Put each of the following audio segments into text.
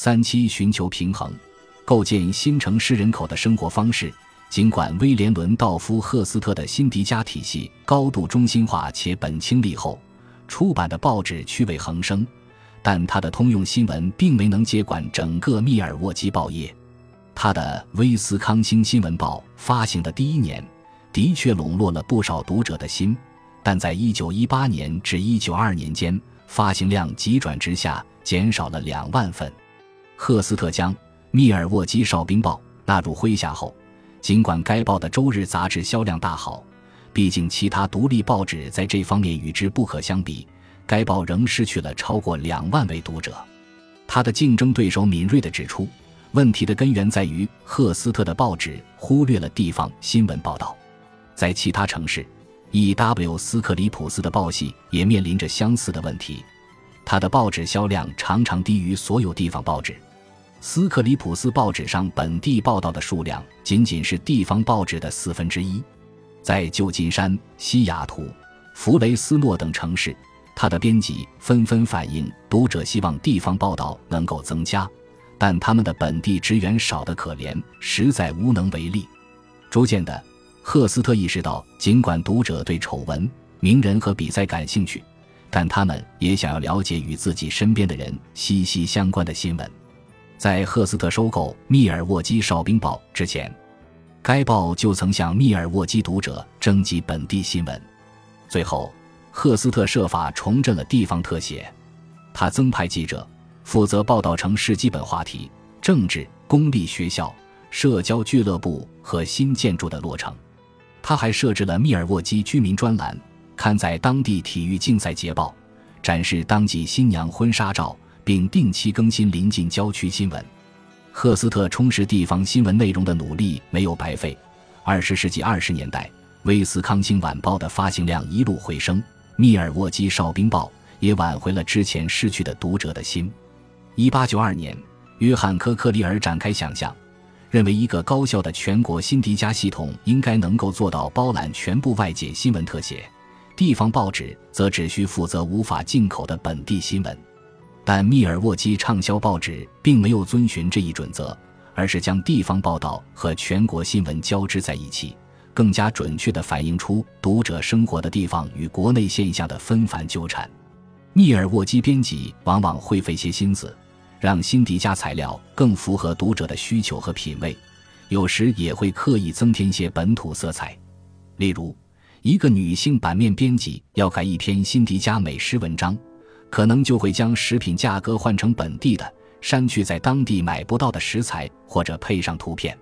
三七寻求平衡，构建新城市人口的生活方式。尽管威廉·伦道夫·赫斯特的辛迪加体系高度中心化且本清利后，出版的报纸趣味横生，但他的通用新闻并没能接管整个密尔沃基报业。他的《威斯康星新闻报》发行的第一年，的确笼络了不少读者的心，但在1918年至1922年间，发行量急转直下，减少了两万份。赫斯特将《密尔沃基哨兵报》纳入麾下后。尽管该报的周日杂志销量大好，毕竟其他独立报纸在这方面与之不可相比，该报仍失去了超过两万位读者。他的竞争对手敏锐地指出，问题的根源在于赫斯特的报纸忽略了地方新闻报道。在其他城市，E.W. 斯克里普斯的报系也面临着相似的问题，他的报纸销量常常低于所有地方报纸。斯克里普斯报纸上本地报道的数量仅仅是地方报纸的四分之一，在旧金山、西雅图、弗雷斯诺等城市，他的编辑纷纷反映读者希望地方报道能够增加，但他们的本地职员少得可怜，实在无能为力。逐渐的，赫斯特意识到，尽管读者对丑闻、名人和比赛感兴趣，但他们也想要了解与自己身边的人息息相关的新闻。在赫斯特收购《密尔沃基哨兵报》之前，该报就曾向密尔沃基读者征集本地新闻。最后，赫斯特设法重振了地方特写，他增派记者负责报道城市基本话题、政治、公立学校、社交俱乐部和新建筑的落成。他还设置了密尔沃基居民专栏，刊载当地体育竞赛捷报，展示当季新娘婚纱照。并定期更新临近郊区新闻。赫斯特充实地方新闻内容的努力没有白费。二十世纪二十年代，《威斯康星晚报》的发行量一路回升，《密尔沃基哨兵报》也挽回了之前失去的读者的心。一八九二年，约翰·科克里尔展开想象，认为一个高效的全国新迪加系统应该能够做到包揽全部外界新闻特写，地方报纸则只需负责无法进口的本地新闻。但密尔沃基畅销报纸并没有遵循这一准则，而是将地方报道和全国新闻交织在一起，更加准确地反映出读者生活的地方与国内现象的纷繁纠缠。密尔沃基编辑往往会费些心思，让辛迪加材料更符合读者的需求和品味，有时也会刻意增添些本土色彩。例如，一个女性版面编辑要改一篇辛迪加美食文章。可能就会将食品价格换成本地的，删去在当地买不到的食材，或者配上图片。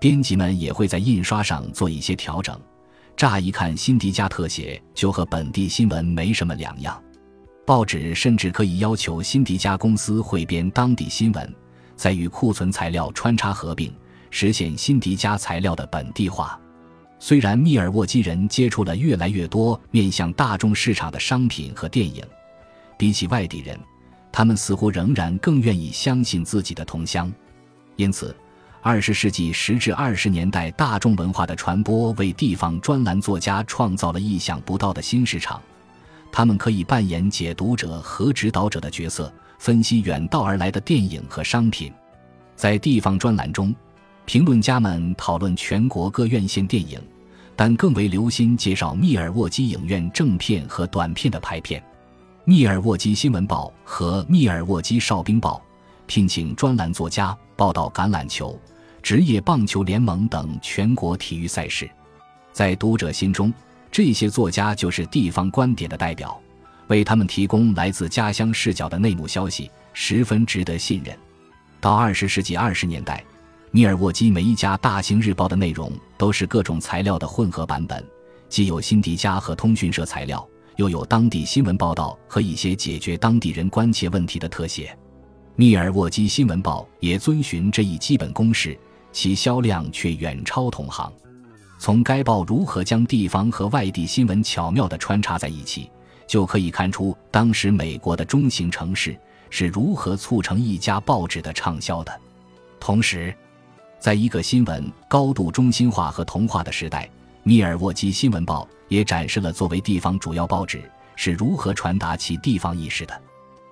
编辑们也会在印刷上做一些调整。乍一看，辛迪加特写就和本地新闻没什么两样。报纸甚至可以要求辛迪加公司汇编当地新闻，再与库存材料穿插合并，实现辛迪加材料的本地化。虽然密尔沃基人接触了越来越多面向大众市场的商品和电影。比起外地人，他们似乎仍然更愿意相信自己的同乡。因此，二十世纪十至二十年代大众文化的传播为地方专栏作家创造了意想不到的新市场。他们可以扮演解读者和指导者的角色，分析远道而来的电影和商品。在地方专栏中，评论家们讨论全国各院线电影，但更为留心介绍密尔沃基影院正片和短片的拍片。密尔沃基新闻报和密尔沃基哨兵报聘请专栏作家报道橄榄球、职业棒球联盟等全国体育赛事。在读者心中，这些作家就是地方观点的代表，为他们提供来自家乡视角的内幕消息，十分值得信任。到二十世纪二十年代，密尔沃基每一家大型日报的内容都是各种材料的混合版本，既有辛迪加和通讯社材料。又有当地新闻报道和一些解决当地人关切问题的特写，密尔沃基新闻报也遵循这一基本公式，其销量却远超同行。从该报如何将地方和外地新闻巧妙地穿插在一起，就可以看出当时美国的中型城市是如何促成一家报纸的畅销的。同时，在一个新闻高度中心化和同化的时代。密尔沃基新闻报也展示了作为地方主要报纸是如何传达其地方意识的。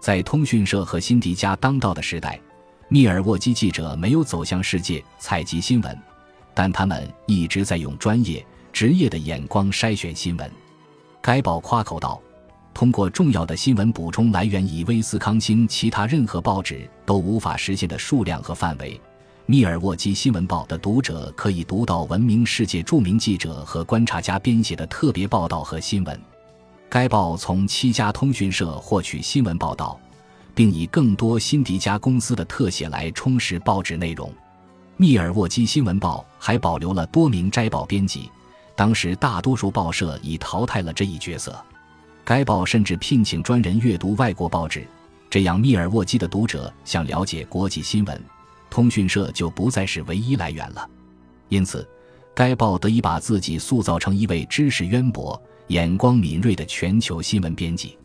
在通讯社和辛迪加当道的时代，密尔沃基记者没有走向世界采集新闻，但他们一直在用专业、职业的眼光筛选新闻。该报夸口道：“通过重要的新闻补充来源以威斯康星其他任何报纸都无法实现的数量和范围，密尔沃基新闻报的读者可以读到闻名世界著名记者和观察家编写的特别报道和新闻。该报从七家通讯社获取新闻报道，并以更多辛迪加公司的特写来充实报纸内容。密尔沃基新闻报还保留了多名摘报编辑。”当时，大多数报社已淘汰了这一角色。该报甚至聘请专人阅读外国报纸，这样密尔沃基的读者想了解国际新闻，通讯社就不再是唯一来源了。因此，该报得以把自己塑造成一位知识渊博、眼光敏锐的全球新闻编辑。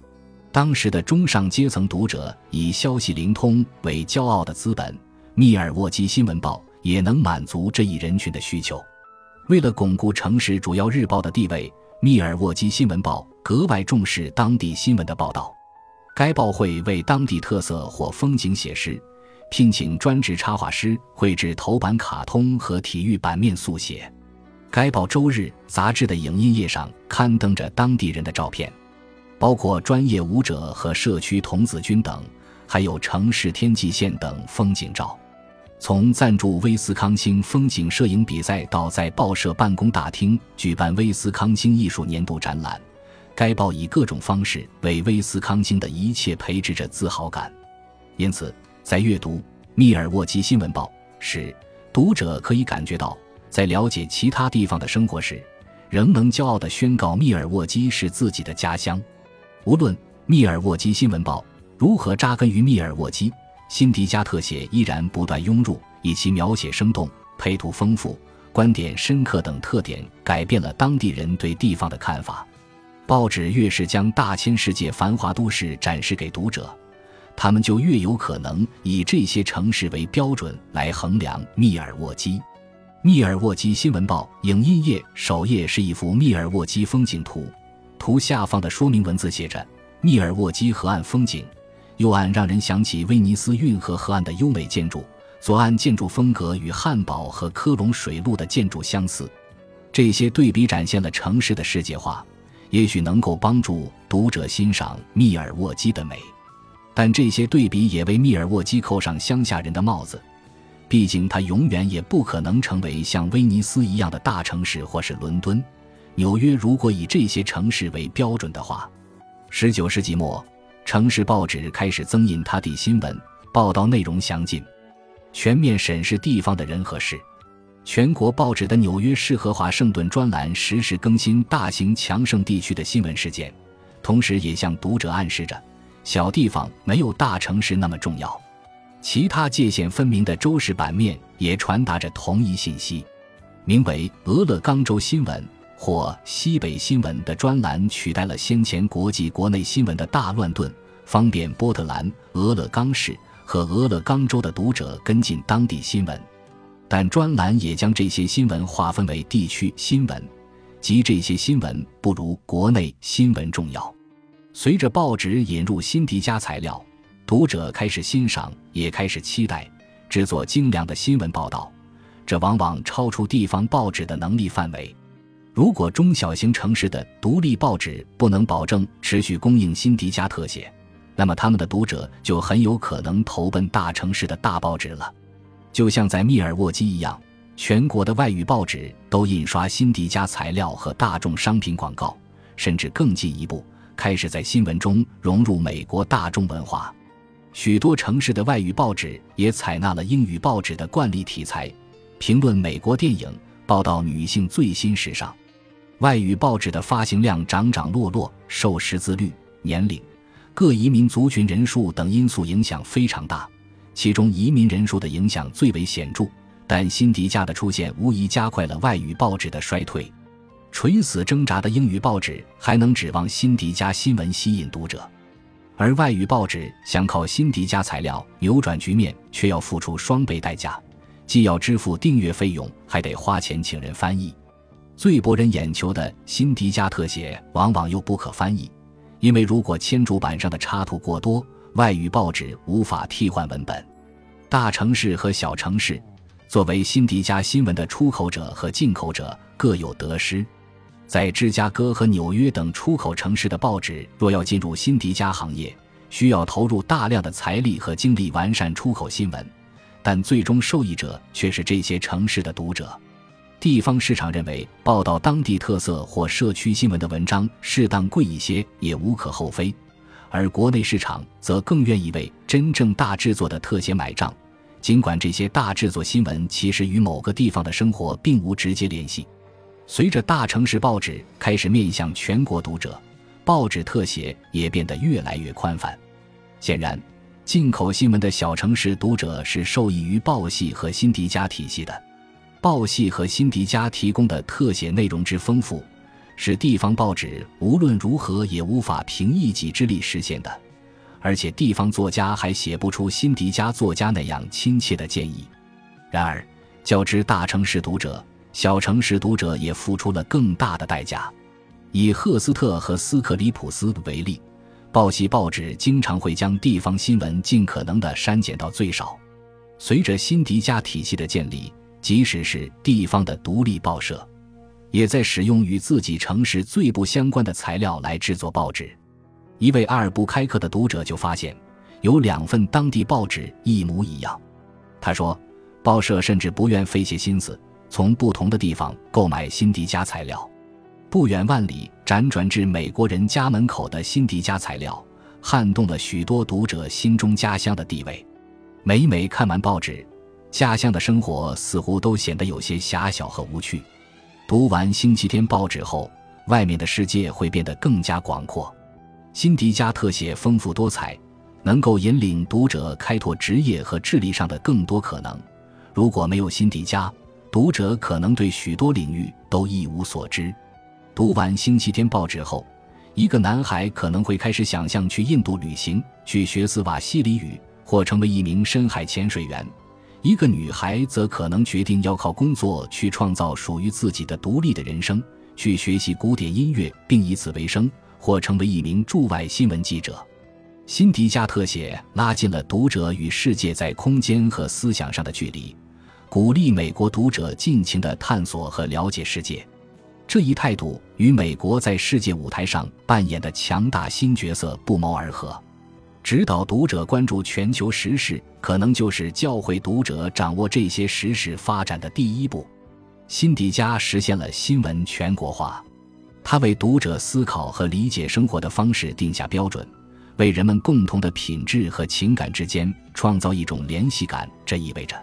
当时的中上阶层读者以消息灵通为骄傲的资本，密尔沃基新闻报也能满足这一人群的需求。为了巩固城市主要日报的地位，密尔沃基新闻报格外重视当地新闻的报道。该报会为当地特色或风景写诗，聘请专职插画师绘制头版卡通和体育版面速写。该报周日杂志的影音页上刊登着当地人的照片，包括专业舞者和社区童子军等，还有城市天际线等风景照。从赞助威斯康星风景摄影比赛到在报社办公大厅举办威斯康星艺术年度展览，该报以各种方式为威斯康星的一切培植着自豪感。因此，在阅读《密尔沃基新闻报》时，读者可以感觉到，在了解其他地方的生活时，仍能骄傲地宣告密尔沃基是自己的家乡。无论《密尔沃基新闻报》如何扎根于密尔沃基。辛迪加特写依然不断涌入，以其描写生动、配图丰富、观点深刻等特点，改变了当地人对地方的看法。报纸越是将大千世界繁华都市展示给读者，他们就越有可能以这些城市为标准来衡量密尔沃基。密尔沃基新闻报影音页首页是一幅密尔沃基风景图，图下方的说明文字写着：“密尔沃基河岸风景。”右岸让人想起威尼斯运河河岸的优美建筑，左岸建筑风格与汉堡和科隆水路的建筑相似。这些对比展现了城市的世界化，也许能够帮助读者欣赏密尔沃基的美。但这些对比也为密尔沃基扣上乡下人的帽子，毕竟它永远也不可能成为像威尼斯一样的大城市，或是伦敦、纽约。如果以这些城市为标准的话，十九世纪末。城市报纸开始增印他的新闻，报道内容详尽，全面审视地方的人和事。全国报纸的纽约市和华盛顿专栏实时更新大型强盛地区的新闻事件，同时也向读者暗示着，小地方没有大城市那么重要。其他界限分明的州市版面也传达着同一信息。名为《俄勒冈州新闻》。或西北新闻的专栏取代了先前国际国内新闻的大乱炖，方便波特兰、俄勒冈市和俄勒冈州的读者跟进当地新闻。但专栏也将这些新闻划分为地区新闻，即这些新闻不如国内新闻重要。随着报纸引入辛迪加材料，读者开始欣赏，也开始期待制作精良的新闻报道，这往往超出地方报纸的能力范围。如果中小型城市的独立报纸不能保证持续供应辛迪加特写，那么他们的读者就很有可能投奔大城市的大报纸了。就像在密尔沃基一样，全国的外语报纸都印刷辛迪加材料和大众商品广告，甚至更进一步，开始在新闻中融入美国大众文化。许多城市的外语报纸也采纳了英语报纸的惯例题材，评论美国电影，报道女性最新时尚。外语报纸的发行量涨涨落落，受识字率、年龄、各移民族群人数等因素影响非常大，其中移民人数的影响最为显著。但辛迪加的出现无疑加快了外语报纸的衰退。垂死挣扎的英语报纸还能指望辛迪加新闻吸引读者，而外语报纸想靠辛迪加材料扭转局面，却要付出双倍代价，既要支付订阅费用，还得花钱请人翻译。最博人眼球的辛迪加特写往往又不可翻译，因为如果铅主板上的插图过多，外语报纸无法替换文本。大城市和小城市，作为辛迪加新闻的出口者和进口者各有得失。在芝加哥和纽约等出口城市的报纸，若要进入辛迪加行业，需要投入大量的财力和精力完善出口新闻，但最终受益者却是这些城市的读者。地方市场认为，报道当地特色或社区新闻的文章适当贵一些也无可厚非，而国内市场则更愿意为真正大制作的特写买账，尽管这些大制作新闻其实与某个地方的生活并无直接联系。随着大城市报纸开始面向全国读者，报纸特写也变得越来越宽泛。显然，进口新闻的小城市读者是受益于报系和辛迪加体系的。报系和辛迪加提供的特写内容之丰富，是地方报纸无论如何也无法凭一己之力实现的。而且，地方作家还写不出辛迪加作家那样亲切的建议。然而，较之大城市读者。小城市读者也付出了更大的代价。以赫斯特和斯克里普斯为例，报系报纸经常会将地方新闻尽可能的删减到最少。随着辛迪加体系的建立，即使是地方的独立报社，也在使用与自己城市最不相关的材料来制作报纸。一位阿尔布开克的读者就发现，有两份当地报纸一模一样。他说，报社甚至不愿费些心思。从不同的地方购买辛迪加材料，不远万里辗转至美国人家门口的辛迪加材料，撼动了许多读者心中家乡的地位。每每看完报纸，家乡的生活似乎都显得有些狭小和无趣。读完星期天报纸后，外面的世界会变得更加广阔。辛迪加特写丰富多彩，能够引领读者开拓职业和智力上的更多可能。如果没有辛迪加，读者可能对许多领域都一无所知。读完《星期天》报纸后，一个男孩可能会开始想象去印度旅行，去学斯瓦西里语，或成为一名深海潜水员；一个女孩则可能决定要靠工作去创造属于自己的独立的人生，去学习古典音乐并以此为生，或成为一名驻外新闻记者。辛迪加特写拉近了读者与世界在空间和思想上的距离。鼓励美国读者尽情地探索和了解世界，这一态度与美国在世界舞台上扮演的强大新角色不谋而合。指导读者关注全球时事，可能就是教会读者掌握这些时事发展的第一步。辛迪加实现了新闻全国化，他为读者思考和理解生活的方式定下标准，为人们共同的品质和情感之间创造一种联系感。这意味着。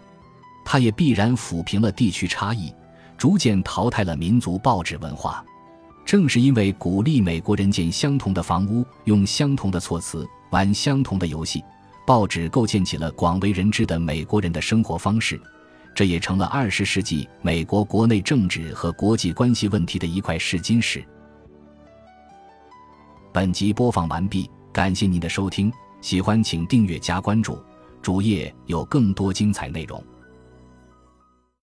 它也必然抚平了地区差异，逐渐淘汰了民族报纸文化。正是因为鼓励美国人建相同的房屋、用相同的措辞、玩相同的游戏，报纸构建起了广为人知的美国人的生活方式。这也成了二十世纪美国国内政治和国际关系问题的一块试金石。本集播放完毕，感谢您的收听，喜欢请订阅加关注，主页有更多精彩内容。